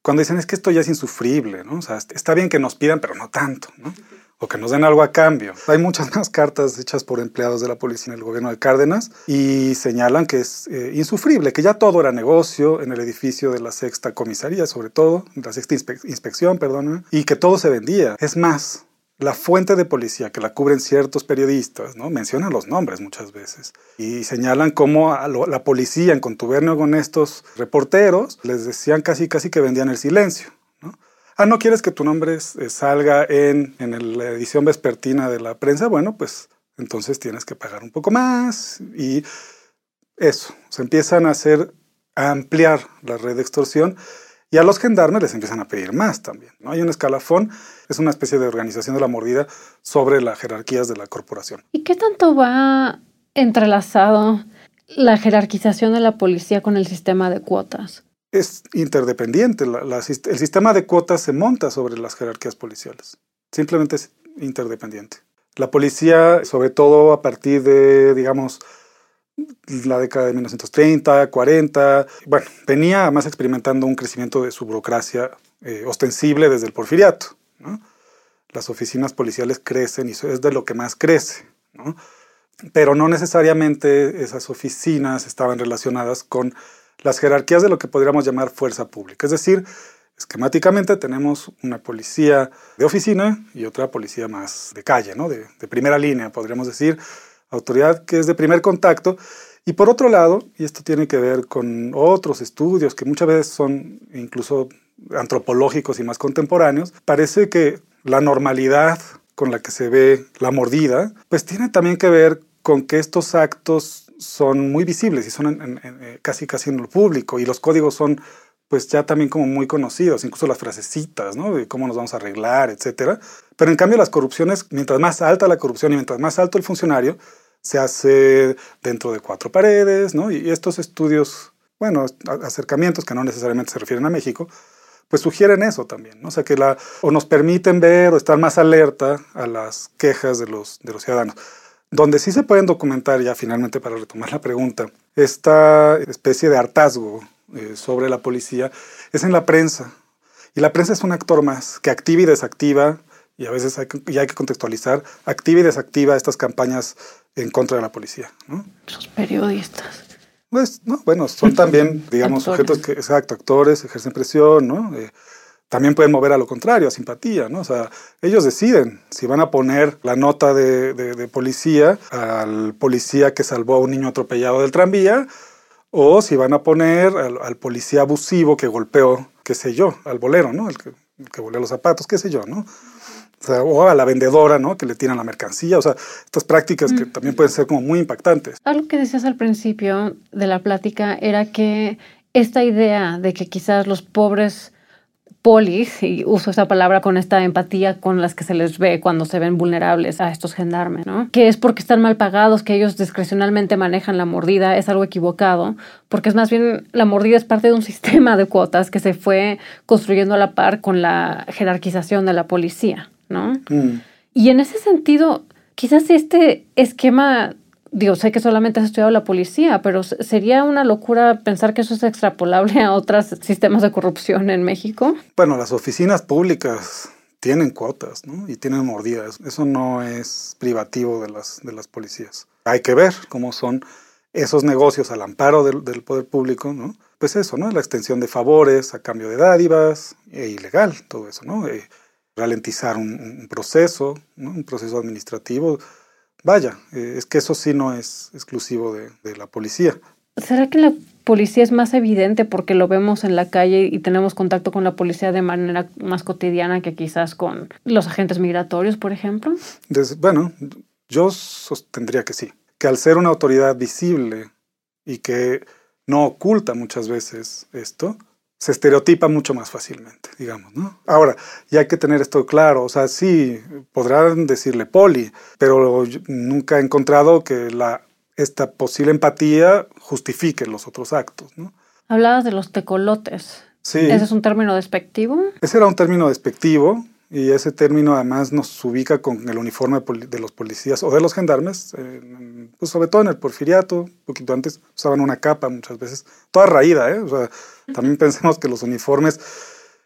Cuando dicen es que esto ya es insufrible, ¿no? O sea, está bien que nos pidan, pero no tanto, ¿no? O que nos den algo a cambio. Hay muchas más cartas hechas por empleados de la policía en el gobierno de Cárdenas y señalan que es eh, insufrible, que ya todo era negocio en el edificio de la sexta comisaría, sobre todo, la sexta inspección, perdón, y que todo se vendía. Es más, la fuente de policía que la cubren ciertos periodistas, ¿no? Mencionan los nombres muchas veces y señalan cómo la policía en contubernio con estos reporteros les decían casi casi que vendían el silencio ah, ¿no quieres que tu nombre eh, salga en, en la edición vespertina de la prensa? Bueno, pues entonces tienes que pagar un poco más y eso, se empiezan a hacer, a ampliar la red de extorsión y a los gendarmes les empiezan a pedir más también. ¿no? Hay un escalafón, es una especie de organización de la mordida sobre las jerarquías de la corporación. ¿Y qué tanto va entrelazado la jerarquización de la policía con el sistema de cuotas? Es interdependiente. el sistema de cuotas se monta sobre las jerarquías policiales. Simplemente es interdependiente. La policía, sobre todo a partir de, digamos, la década de 1930, 40, bueno, venía además experimentando un crecimiento de su burocracia eh, ostensible desde el porfiriato. Las oficinas policiales crecen y eso es de lo que más crece. Pero no necesariamente esas oficinas estaban relacionadas con las jerarquías de lo que podríamos llamar fuerza pública. Es decir, esquemáticamente tenemos una policía de oficina y otra policía más de calle, ¿no? de, primera línea, podríamos decir, autoridad que es de primer contacto. Y por otro lado, y esto tiene que ver con otros estudios que muchas veces son incluso antropológicos y más contemporáneos, parece que la normalidad con la que se ve la mordida, pues tiene también que ver con que estos actos son muy visibles y son eh, casi casi en lo público y los códigos son pues ya también como muy conocidos, incluso las frasecitas, ¿no? De cómo nos vamos a arreglar, etcétera. Pero en cambio las corrupciones, mientras más alta la corrupción y mientras más alto el funcionario, se hace dentro de cuatro paredes, ¿no? Y estos estudios, bueno, acercamientos que no necesariamente se refieren a México, pues sugieren eso también, ¿no? O sea, que la, o nos permiten ver o estar más alerta a las quejas de los, de los ciudadanos. Donde sí se pueden documentar, ya finalmente para retomar la pregunta, esta especie de hartazgo eh, sobre la policía es en la prensa. Y la prensa es un actor más que activa y desactiva, y a veces hay que, y hay que contextualizar, activa y desactiva estas campañas en contra de la policía. ¿no? Los periodistas. Pues, no, bueno, son también, digamos, sujetos que, exacto, actores, ejercen presión, ¿no? Eh, también pueden mover a lo contrario, a simpatía, ¿no? O sea, ellos deciden si van a poner la nota de, de policía al policía que salvó a un niño atropellado del tranvía o si van a poner al, policía abusivo que golpeó, qué sé yo, al bolero, ¿no? El que, el volea los zapatos, qué sé yo, ¿no? O, sea, o, a la vendedora, ¿no? Que le tiran la mercancía. O sea, estas prácticas que también pueden ser como muy impactantes. Algo que decías al principio de la plática era que esta idea de que quizás los pobres polis, y uso esa palabra con esta empatía con las que se les ve cuando se ven vulnerables a estos gendarmes, ¿no? Que es porque están mal pagados, que ellos discrecionalmente manejan la mordida, es algo equivocado, porque es más bien la mordida es parte de un sistema de cuotas que se fue construyendo a la par con la jerarquización de la policía, ¿no? Mm. Y en ese sentido, quizás este esquema digo, sé que solamente has estudiado la policía, pero sería una locura pensar que eso es extrapolable a otros sistemas de corrupción en México. Bueno, las oficinas públicas tienen cuotas, ¿no? Y tienen mordidas. Eso no es privativo de las, de las policías. Hay que ver cómo son esos negocios al amparo del, del poder público, ¿no? Pues eso, ¿no? La extensión de favores a cambio de dádivas, e ilegal, todo eso, ¿no? Eh, ralentizar un, un proceso, ¿no? Un proceso administrativo Vaya, eh, es que eso sí no es exclusivo de, la policía. ¿Será que la policía es más evidente porque lo vemos en la calle y tenemos contacto con la policía de manera más cotidiana que quizás con los agentes migratorios, por ejemplo? bueno, yo sostendría que sí, que al ser una autoridad visible y que no oculta muchas veces esto, se estereotipa mucho más fácilmente, digamos, ¿no? Ahora, ya hay que tener esto claro, o sea, sí, podrán decirle poli, pero nunca he encontrado que la, esta posible empatía justifique los otros actos, ¿no? Hablabas de los tecolotes. Sí. ¿Ese es un término despectivo? Ese era un término despectivo, y ese término además nos ubica con el uniforme de los policías o de los gendarmes, pues sobre todo en el porfiriato, un poquito antes usaban una capa muchas veces, toda raída, ¿eh? O sea, también pensemos que los uniformes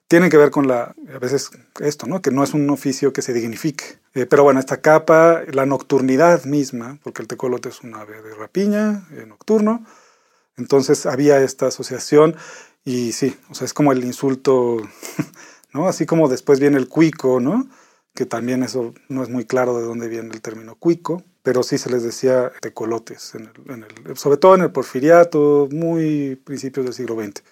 tienen que ver con la, a veces esto, ¿no? Que no es un oficio que se dignifique. Eh, pero bueno, esta capa, la nocturnidad misma, porque el tecolote es un ave de rapiña, eh, nocturno, entonces había esta asociación y sí, o sea, es como el insulto ¿no? Así como después viene el cuico, ¿no? Que también eso no es muy claro de dónde viene el término cuico, pero sí se les decía tecolotes, en el, sobre todo en el porfiriato, muy principios del siglo XX.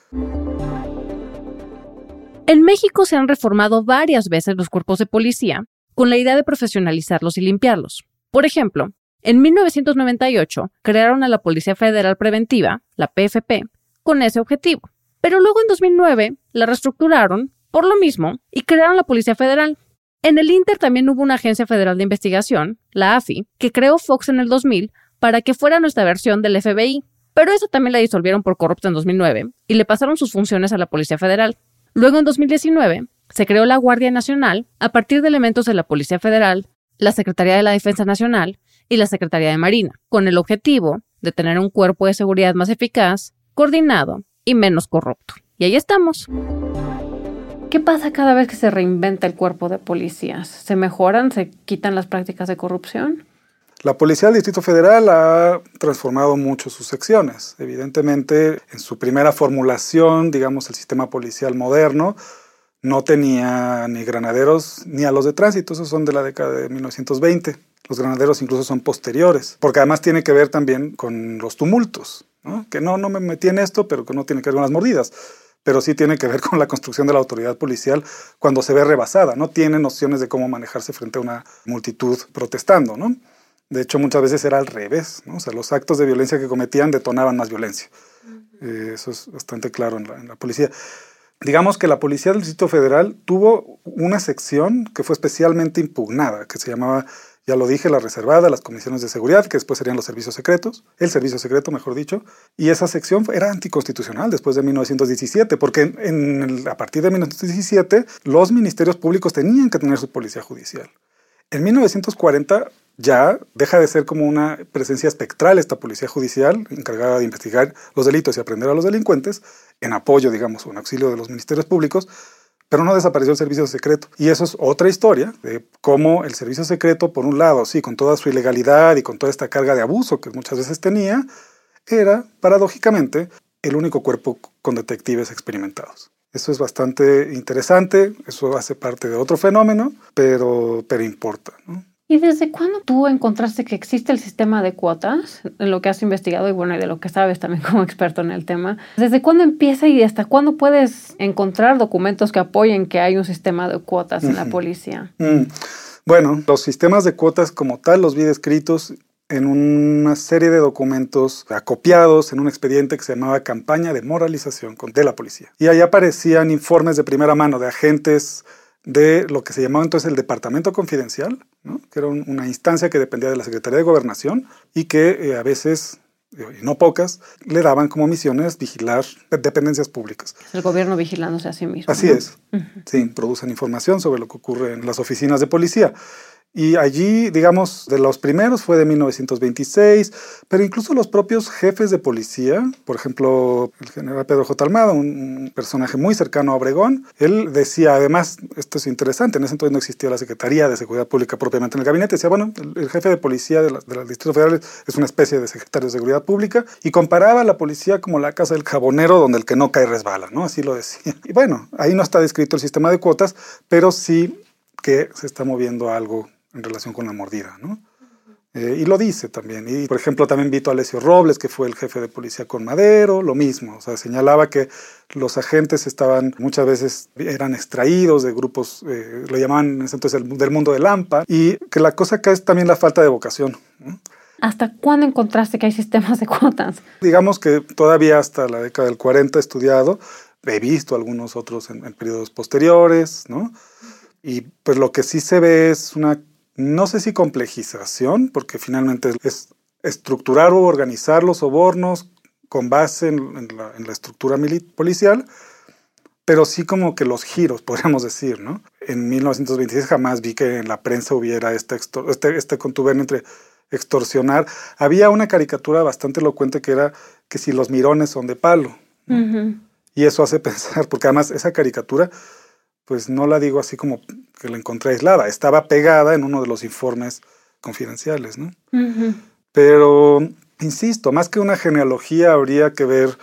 En México se han reformado varias veces los cuerpos de policía con la idea de profesionalizarlos y limpiarlos. Por ejemplo, en 1998 crearon a la Policía Federal Preventiva, la PFP, con ese objetivo. Pero luego en 2009 la reestructuraron por lo mismo, y crearon la Policía Federal. En el Inter también hubo una agencia federal de investigación, la AFI, que creó Fox en el 2000 para que fuera nuestra versión del FBI, pero esa también la disolvieron por corrupta en 2009 y le pasaron sus funciones a la Policía Federal. Luego en 2019 se creó la Guardia Nacional a partir de elementos de la Policía Federal, la Secretaría de la Defensa Nacional y la Secretaría de Marina, con el objetivo de tener un cuerpo de seguridad más eficaz, coordinado y menos corrupto. Y ahí estamos. ¿Qué pasa cada vez que se reinventa el cuerpo de policías? ¿Se mejoran? ¿Se quitan las prácticas de corrupción? La Policía del Distrito Federal ha transformado mucho sus secciones. Evidentemente, en su primera formulación, digamos, el sistema policial moderno no tenía ni granaderos ni a los de tránsito, esos son de la década de 1920. Los granaderos incluso son posteriores, porque además tiene que ver también con los tumultos, ¿no? que no, no me metí en esto, pero que no tiene que ver con las mordidas pero sí tiene que ver con la construcción de la autoridad policial cuando se ve rebasada, no tiene nociones de cómo manejarse frente a una multitud protestando, ¿no? De hecho, muchas veces era al revés, ¿no? O sea, los actos de violencia que cometían detonaban más violencia. Eh, eso es bastante claro en la, policía. Digamos que la Policía del Distrito Federal tuvo una sección que fue especialmente impugnada, que se llamaba, ya lo dije, la reservada, las comisiones de seguridad, que después serían los servicios secretos, el servicio secreto, mejor dicho, y esa sección era anticonstitucional después de 1917, porque en, a partir de 1917 los ministerios públicos tenían que tener su policía judicial. En 1940 ya deja de ser como una presencia espectral esta policía judicial encargada de investigar los delitos y aprender a los delincuentes, en apoyo, digamos, en auxilio de los ministerios públicos, pero no desapareció el servicio secreto. Y eso es otra historia de cómo el servicio secreto, por un lado, sí, con toda su ilegalidad y con toda esta carga de abuso que muchas veces tenía, era, paradójicamente, el único cuerpo con detectives experimentados. Eso es bastante interesante, eso hace parte de otro fenómeno, pero, pero importa. ¿no? ¿Y desde cuándo tú encontraste que existe el sistema de cuotas, en lo que has investigado y bueno, y de lo que sabes también como experto en el tema? ¿Desde cuándo empieza y hasta cuándo puedes encontrar documentos que apoyen que hay un sistema de cuotas en la policía? Mm. Bueno, los sistemas de cuotas como tal los vi descritos en una serie de documentos acopiados en un expediente que se llamaba Campaña de Moralización de la Policía. Y ahí aparecían informes de primera mano de agentes de lo que se llamaba entonces el Departamento Confidencial, que era una instancia que dependía de la Secretaría de Gobernación y que eh, a veces, y no pocas, le daban como misiones vigilar dependencias públicas. El gobierno vigilándose a sí mismo. Así es. Sí, producen información sobre lo que ocurre en las oficinas de policía. Y allí, digamos, de los primeros fue de 1926, pero incluso los propios jefes de policía, por ejemplo, el general Pedro J. Almada, un personaje muy cercano a Obregón, él decía, además, esto es interesante, en ese entonces no existía la Secretaría de Seguridad Pública propiamente en el gabinete, decía, bueno, el, jefe de policía del de Distrito Federal es una especie de secretario de Seguridad Pública, y comparaba a la policía como la casa del jabonero donde el que no cae resbala, ¿no? Así lo decía. Y bueno, ahí no está descrito el sistema de cuotas, pero sí que se está moviendo algo en relación con la mordida, ¿no? Eh, y lo dice también. Y, por ejemplo, también Vito Alessio Robles, que fue el jefe de policía con Madero, lo mismo. O sea, señalaba que los agentes estaban, muchas veces eran extraídos de grupos, eh, lo llamaban entonces del mundo de Lampa, y que la cosa acá es también la falta de vocación. ¿Hasta cuándo encontraste que hay sistemas de cuotas? Digamos que todavía hasta la década del 40 he estudiado, he visto algunos otros en, en periodos posteriores, ¿no? Y pues lo que sí se ve es una no sé si complejización, porque finalmente es estructurar o organizar los sobornos con base en, la, estructura policial, pero sí como que los giros, podríamos decir, ¿no? En 1926 jamás vi que en la prensa hubiera este, este, este contubernio entre extorsionar. Había una caricatura bastante elocuente que era que si los mirones son de palo. Y eso hace pensar, porque además esa caricatura pues no la digo así como que la encontré aislada, estaba pegada en uno de los informes confidenciales, ¿no? Pero, insisto, más que una genealogía habría que ver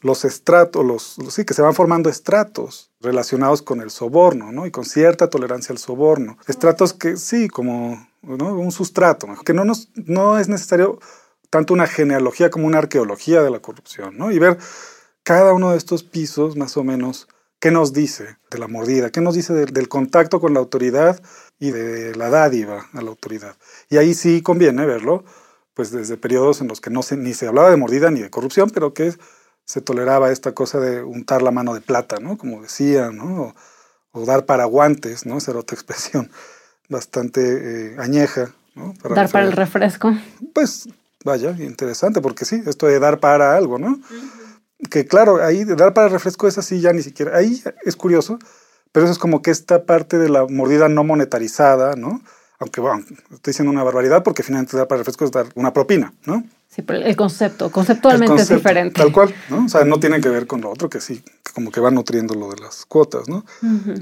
los estratos, los, sí, que se van formando estratos relacionados con el soborno, ¿no? Y con cierta tolerancia al soborno. Estratos que sí, como un sustrato, que no, nos, no es necesario tanto una genealogía como una arqueología de la corrupción, ¿no? Y ver cada uno de estos pisos más o menos ¿Qué nos dice de la mordida? ¿Qué nos dice del contacto con la autoridad y de la dádiva a la autoridad? Y ahí sí conviene verlo, pues desde periodos en los que no se, ni se hablaba de mordida ni de corrupción, pero que se toleraba esta cosa de untar la mano de plata, ¿no? Como decían, ¿no? O, dar para guantes, ¿no? Esa era otra expresión bastante eh, añeja, ¿no? dar para el refresco. Pues vaya, interesante, porque sí, esto de dar para algo, ¿no? Que claro, ahí dar para refresco es así ya ni siquiera, ahí es curioso, pero eso es como que esta parte de la mordida no monetarizada, ¿no? Aunque bueno, estoy diciendo una barbaridad porque finalmente dar para refresco es dar una propina, ¿no? Sí, pero el concepto, conceptualmente es diferente. Tal cual, ¿no? O sea, no tiene que ver con lo otro que sí, que como que va nutriendo lo de las cuotas, ¿no?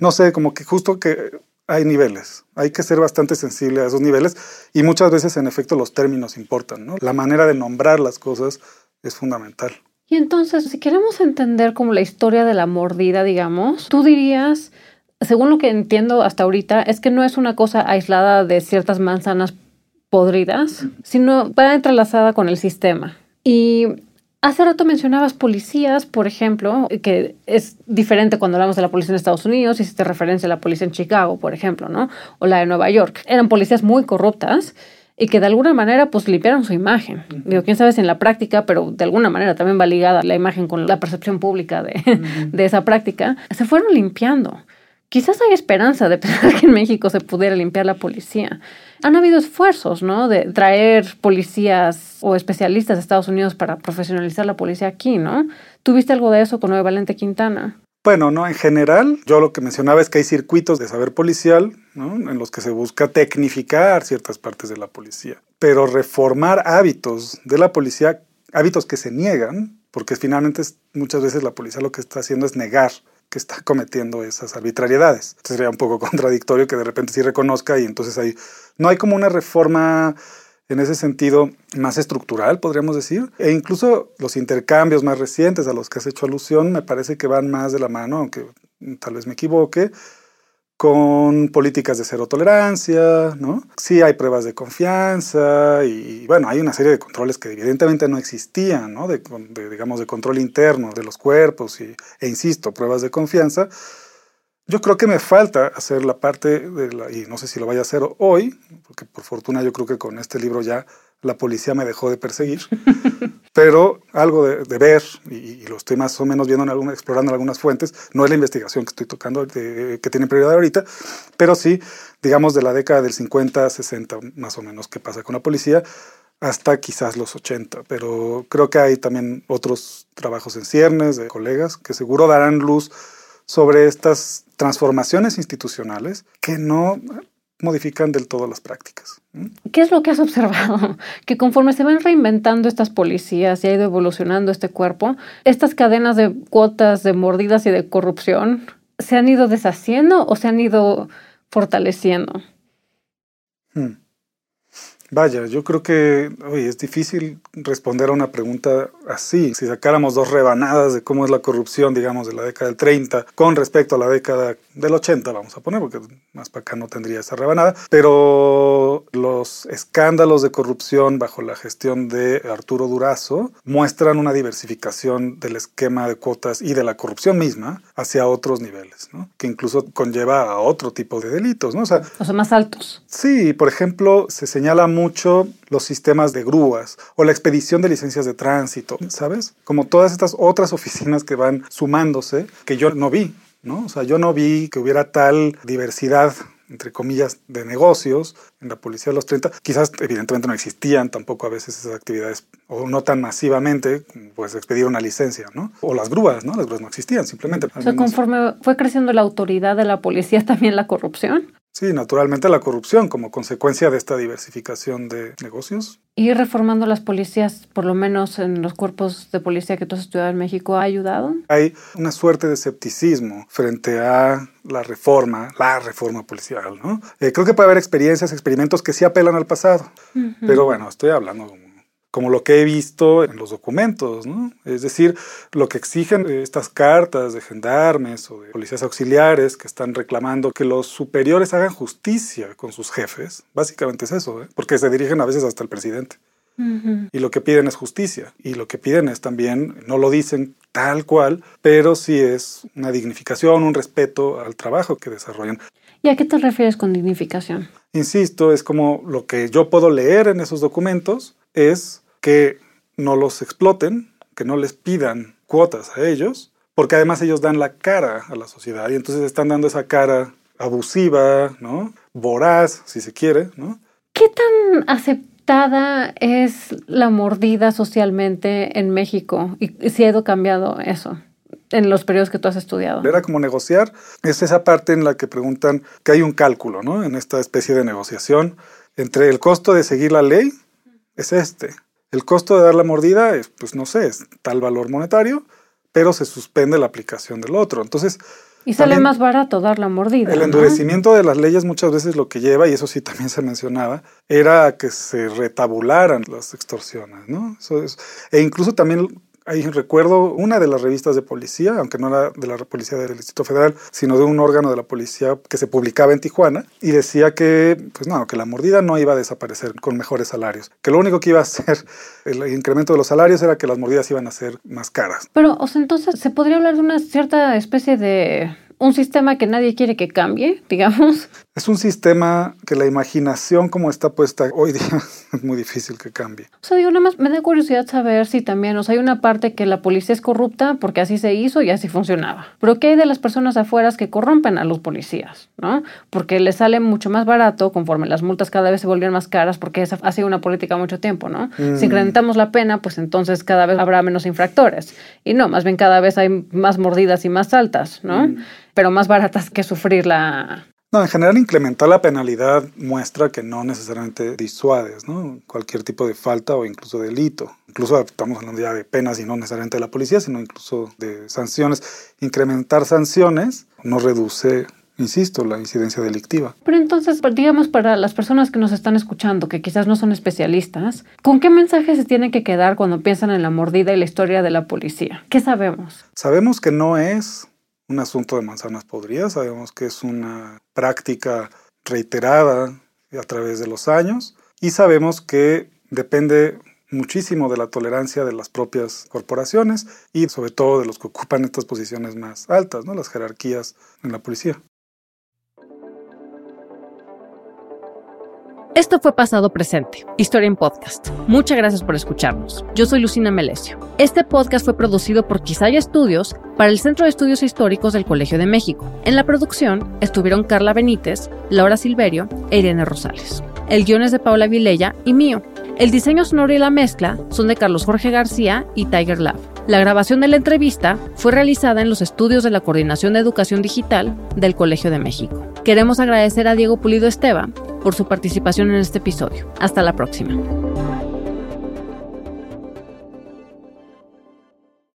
No sé, como que justo que hay niveles, hay que ser bastante sensible a esos niveles y muchas veces en efecto los términos importan, ¿no? La manera de nombrar las cosas es fundamental. Y entonces, si queremos entender como la historia de la mordida, digamos, tú dirías, según lo que entiendo hasta ahorita, es que no es una cosa aislada de ciertas manzanas podridas, sino va entrelazada con el sistema. Y Hace rato mencionabas policías, por ejemplo, que es diferente cuando hablamos de la policía en Estados Unidos, y si te referencia a la policía en Chicago, por ejemplo, ¿no? O la de Nueva York. Eran policías muy corruptas y que de alguna manera pues limpiaron su imagen. Digo, quién sabe si en la práctica, pero de alguna manera también va ligada la imagen con la percepción pública de, de esa práctica. Se fueron limpiando. Quizás hay esperanza de pensar que en México se pudiera limpiar la policía. Han habido esfuerzos, ¿no? De traer policías o especialistas de Estados Unidos para profesionalizar la policía aquí, ¿no? ¿Tuviste algo de eso con Nueva Valente Quintana? Bueno, no, en general, yo lo que mencionaba es que hay circuitos de saber policial, ¿no? En los que se busca tecnificar ciertas partes de la policía. Pero reformar hábitos de la policía, hábitos que se niegan, porque finalmente muchas veces la policía lo que está haciendo es negar que está cometiendo esas arbitrariedades. Entonces sería un poco contradictorio que de repente sí reconozca y entonces ahí no hay como una reforma en ese sentido más estructural, podríamos decir. E incluso los intercambios más recientes a los que has hecho alusión me parece que van más de la mano, aunque tal vez me equivoque, con políticas de cero tolerancia, ¿no? Sí hay pruebas de confianza y, bueno, hay una serie de controles que evidentemente no existían, ¿no? De, digamos, de control interno de los cuerpos y, e insisto, pruebas de confianza. Yo creo que me falta hacer la parte de la, y no sé si lo vaya a hacer hoy, porque por fortuna yo creo que con este libro ya la policía me dejó de perseguir, pero algo de, ver, y, lo estoy más o menos viendo, en alguna, explorando en algunas fuentes, no es la investigación que estoy tocando, que tiene prioridad ahorita, pero sí, digamos, de la década del 50, 60, más o menos, qué pasa con la policía, hasta quizás los 80, pero creo que hay también otros trabajos en ciernes de colegas que seguro darán luz sobre estas transformaciones institucionales que no modifican del todo las prácticas. ¿Qué es lo que has observado? Que conforme se van reinventando estas policías y ha ido evolucionando este cuerpo, estas cadenas de cuotas de mordidas y de corrupción se han ido deshaciendo o se han ido fortaleciendo. Hmm. Vaya, yo creo que oye, es difícil responder a una pregunta así. Si sacáramos dos rebanadas de cómo es la corrupción, digamos, de la década del 30 con respecto a la década del 80, vamos a poner, porque más para acá no tendría esa rebanada, pero los escándalos de corrupción bajo la gestión de Arturo Durazo muestran una diversificación del esquema de cuotas y de la corrupción misma hacia otros niveles, ¿no? que incluso conlleva a otro tipo de delitos. ¿no? O sea, o sea, más altos. Sí, por ejemplo, se señala mucho los sistemas de grúas o la expedición de licencias de tránsito, ¿sabes? Como todas estas otras oficinas que van sumándose, que yo no vi, ¿no? O sea, yo no vi que hubiera tal diversidad entre comillas, de negocios en la policía de los 30. Quizás, evidentemente, no existían tampoco a veces esas actividades, o no tan masivamente, pues expedir una licencia, ¿no? O las grúas, ¿no? Las grúas no existían, simplemente. O sea, conforme fue creciendo la autoridad de la policía, también la corrupción. Sí, naturalmente la corrupción como consecuencia de esta diversificación de negocios. ¿Y reformando las policías, por lo menos en los cuerpos de policía que tú has estudiado en México, ha ayudado? Hay una suerte de escepticismo frente a la reforma, la reforma policial, ¿no? Eh, creo que puede haber experiencias, experimentos que sí apelan al pasado, pero bueno, estoy hablando como lo que he visto en los documentos, ¿no? Es decir, lo que exigen estas cartas de gendarmes o de policías auxiliares que están reclamando que los superiores hagan justicia con sus jefes, básicamente es eso, ¿eh? porque se dirigen a veces hasta el presidente. Y lo que piden es justicia. Y lo que piden es también, no lo dicen tal cual, pero sí es una dignificación, un respeto al trabajo que desarrollan. ¿Y a qué te refieres con dignificación? Insisto, es como lo que yo puedo leer en esos documentos es que no los exploten, que no les pidan cuotas a ellos, porque además ellos dan la cara a la sociedad y entonces están dando esa cara abusiva, ¿no? Voraz, si se quiere, ¿no? ¿Qué tan aceptada es la mordida socialmente en México y si ha ido cambiando eso? en los periodos que tú has estudiado. Era como negociar, es esa parte en la que preguntan que hay un cálculo, ¿no? En esta especie de negociación entre el costo de seguir la ley, es este, el costo de dar la mordida es, pues no sé, es tal valor monetario, pero se suspende la aplicación del otro. Entonces... Y sale más barato dar la mordida. El endurecimiento de las leyes muchas veces lo que lleva, y eso sí también se mencionaba, era que se retabularan las extorsiones, ¿no? Eso es, e incluso también Ahí recuerdo una de las revistas de policía, aunque no era de la policía del Distrito Federal, sino de un órgano de la policía que se publicaba en Tijuana y decía que, pues no, que la mordida no iba a desaparecer con mejores salarios, que lo único que iba a hacer el incremento de los salarios era que las mordidas iban a ser más caras. Pero, o sea, entonces se podría hablar de una cierta especie de un sistema que nadie quiere que cambie, digamos. Es un sistema que la imaginación como está puesta hoy día es muy difícil que cambie. O sea, digo, nada más me da curiosidad saber si también, o sea, hay una parte que la policía es corrupta porque así se hizo y así funcionaba. Pero ¿qué hay de las personas afuera que corrompen a los policías? ¿No? Porque les sale mucho más barato conforme las multas cada vez se volvían más caras porque esa ha sido una política mucho tiempo, ¿no? Si mm. incrementamos la pena, pues entonces cada vez habrá menos infractores. Y no, más bien cada vez hay más mordidas y más altas, ¿no? Mm pero más baratas que sufrir la... No, en general incrementar la penalidad muestra que no necesariamente disuades, ¿no? Cualquier tipo de falta o incluso delito. Incluso estamos hablando ya de penas y no necesariamente de la policía, sino incluso de sanciones. Incrementar sanciones no reduce insisto, la incidencia delictiva. Pero entonces, pues, digamos, para las personas que nos están escuchando, que quizás no son especialistas, ¿con qué mensaje se tienen que quedar cuando piensan en la mordida y la historia de la policía? ¿Qué sabemos? Sabemos que no es un asunto de manzanas podridas, sabemos que es una práctica reiterada a través de los años y sabemos que depende muchísimo de la tolerancia de las propias corporaciones y sobre todo de los que ocupan estas posiciones más altas, ¿no? las jerarquías en la policía. Esto fue Pasado Presente, Historia en Podcast. Muchas gracias por escucharnos. Yo soy Lucina Melesio. Este podcast fue producido por Quisaya Estudios para el Centro de Estudios Históricos del Colegio de México. En la producción estuvieron Carla Benítez, Laura Silverio e Irene Rosales. El guion es de Paula Vilella y mío. El diseño sonoro y la mezcla son de Carlos Jorge García y Tiger Lab. La grabación de la entrevista fue realizada en los estudios de la Coordinación de Educación Digital del Colegio de México. Queremos agradecer a Diego Pulido Esteban por su participación en este episodio. Hasta la próxima.